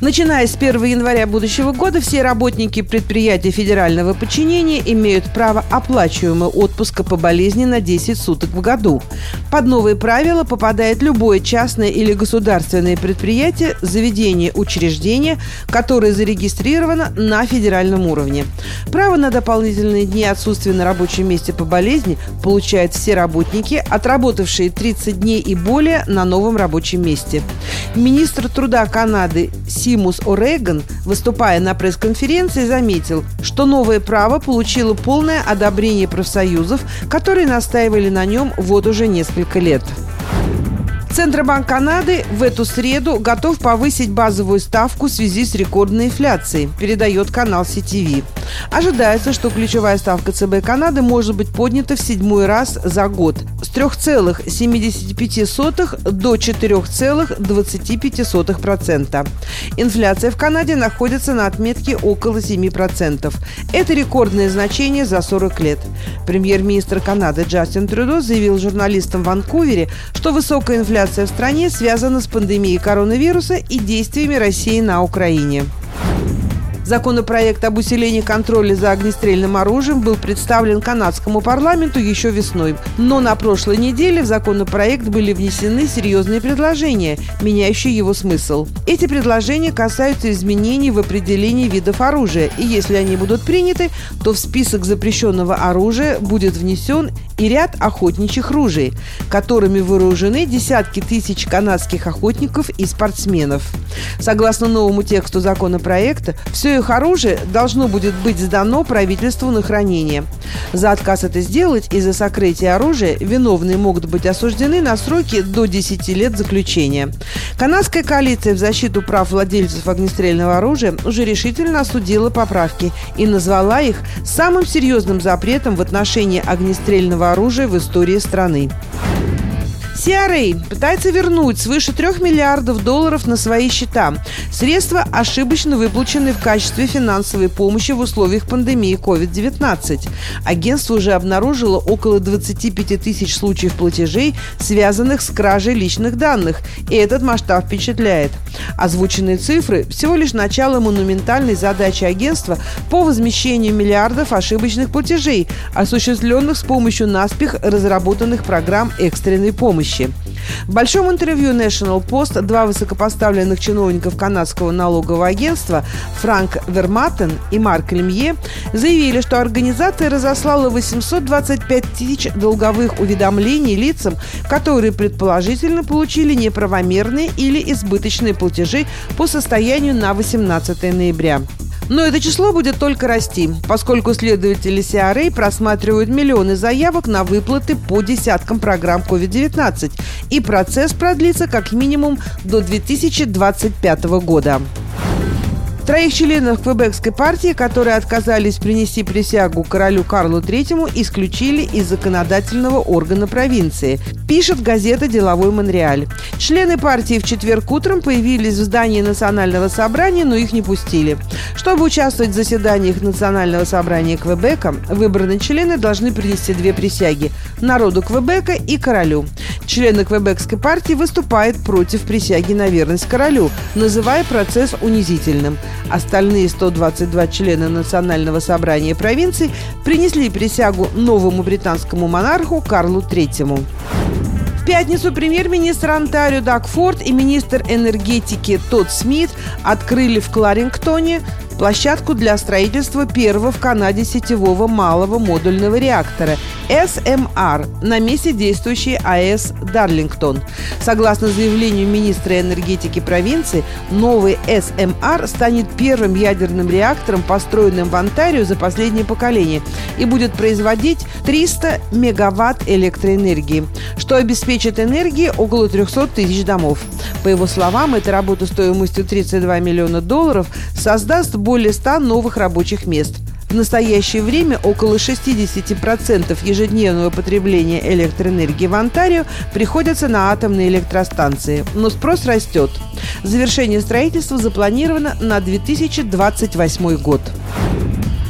Начиная с 1 января будущего года все работники предприятий федерального подчинения имеют право оплачиваемого отпуска по болезни на 10 суток в году. Под новые правила попадает любое частное или государственное предприятие, заведение, учреждение, которое зарегистрировано на федеральном уровне. Право на дополнительные дни отсутствия на рабочем месте по болезни получают все работники, отработавшие 30 дней и более на новом рабочем месте. Министр труда Канады Си Симус О'Реган, выступая на пресс-конференции, заметил, что новое право получило полное одобрение профсоюзов, которые настаивали на нем вот уже несколько лет. Центробанк Канады в эту среду готов повысить базовую ставку в связи с рекордной инфляцией, передает канал CTV. Ожидается, что ключевая ставка ЦБ Канады может быть поднята в седьмой раз за год 3,75 до 4,25%. Инфляция в Канаде находится на отметке около 7%. Это рекордное значение за 40 лет. Премьер-министр Канады Джастин Трюдо заявил журналистам в Ванкувере, что высокая инфляция в стране связана с пандемией коронавируса и действиями России на Украине. Законопроект об усилении контроля за огнестрельным оружием был представлен канадскому парламенту еще весной. Но на прошлой неделе в законопроект были внесены серьезные предложения, меняющие его смысл. Эти предложения касаются изменений в определении видов оружия, и если они будут приняты, то в список запрещенного оружия будет внесен и ряд охотничьих ружей, которыми вооружены десятки тысяч канадских охотников и спортсменов. Согласно новому тексту законопроекта, все их оружие должно будет быть сдано правительству на хранение. За отказ это сделать и за сокрытие оружия виновные могут быть осуждены на сроки до 10 лет заключения. Канадская коалиция в защиту прав владельцев огнестрельного оружия уже решительно осудила поправки и назвала их самым серьезным запретом в отношении огнестрельного оружия в истории страны. CRA пытается вернуть свыше 3 миллиардов долларов на свои счета. Средства, ошибочно выплаченные в качестве финансовой помощи в условиях пандемии COVID-19. Агентство уже обнаружило около 25 тысяч случаев платежей, связанных с кражей личных данных, и этот масштаб впечатляет. Озвученные цифры – всего лишь начало монументальной задачи агентства по возмещению миллиардов ошибочных платежей, осуществленных с помощью наспех разработанных программ экстренной помощи помощи. В большом интервью National Post два высокопоставленных чиновников канадского налогового агентства Франк Верматен и Марк Лемье заявили, что организация разослала 825 тысяч долговых уведомлений лицам, которые предположительно получили неправомерные или избыточные платежи по состоянию на 18 ноября. Но это число будет только расти, поскольку следователи CRA просматривают миллионы заявок на выплаты по десяткам программ COVID-19, и процесс продлится как минимум до 2025 года. Троих членов Квебекской партии, которые отказались принести присягу королю Карлу III, исключили из законодательного органа провинции, пишет газета «Деловой Монреаль». Члены партии в четверг утром появились в здании Национального собрания, но их не пустили. Чтобы участвовать в заседаниях Национального собрания Квебека, выбранные члены должны принести две присяги – народу Квебека и королю. Члены Квебекской партии выступают против присяги на верность королю, называя процесс унизительным. Остальные 122 члена Национального собрания провинций принесли присягу новому британскому монарху Карлу III. В пятницу премьер-министр Онтарио Даг Форд и министр энергетики Тодд Смит открыли в Кларингтоне площадку для строительства первого в Канаде сетевого малого модульного реактора СМР на месте действующей АЭС Дарлингтон. Согласно заявлению министра энергетики провинции, новый СМР станет первым ядерным реактором, построенным в Онтарио за последнее поколение, и будет производить 300 мегаватт электроэнергии, что обеспечит энергией около 300 тысяч домов. По его словам, эта работа стоимостью 32 миллиона долларов создаст более 100 новых рабочих мест. В настоящее время около 60% ежедневного потребления электроэнергии в Онтарио приходится на атомные электростанции, но спрос растет. Завершение строительства запланировано на 2028 год.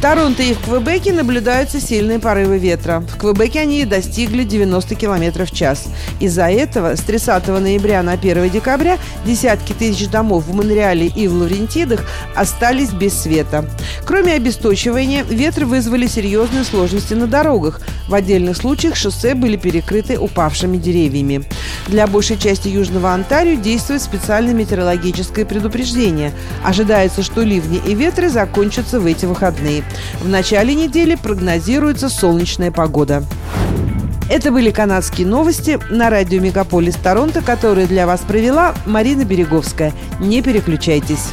Торонто и в Квебеке наблюдаются сильные порывы ветра. В Квебеке они достигли 90 км в час. Из-за этого с 30 ноября на 1 декабря десятки тысяч домов в Монреале и в Лаврентидах остались без света. Кроме обесточивания, ветры вызвали серьезные сложности на дорогах. В отдельных случаях шоссе были перекрыты упавшими деревьями. Для большей части Южного Онтарио действует специальное метеорологическое предупреждение. Ожидается, что ливни и ветры закончатся в эти выходные. В начале недели прогнозируется солнечная погода. Это были канадские новости на радио «Мегаполис Торонто», которые для вас провела Марина Береговская. Не переключайтесь.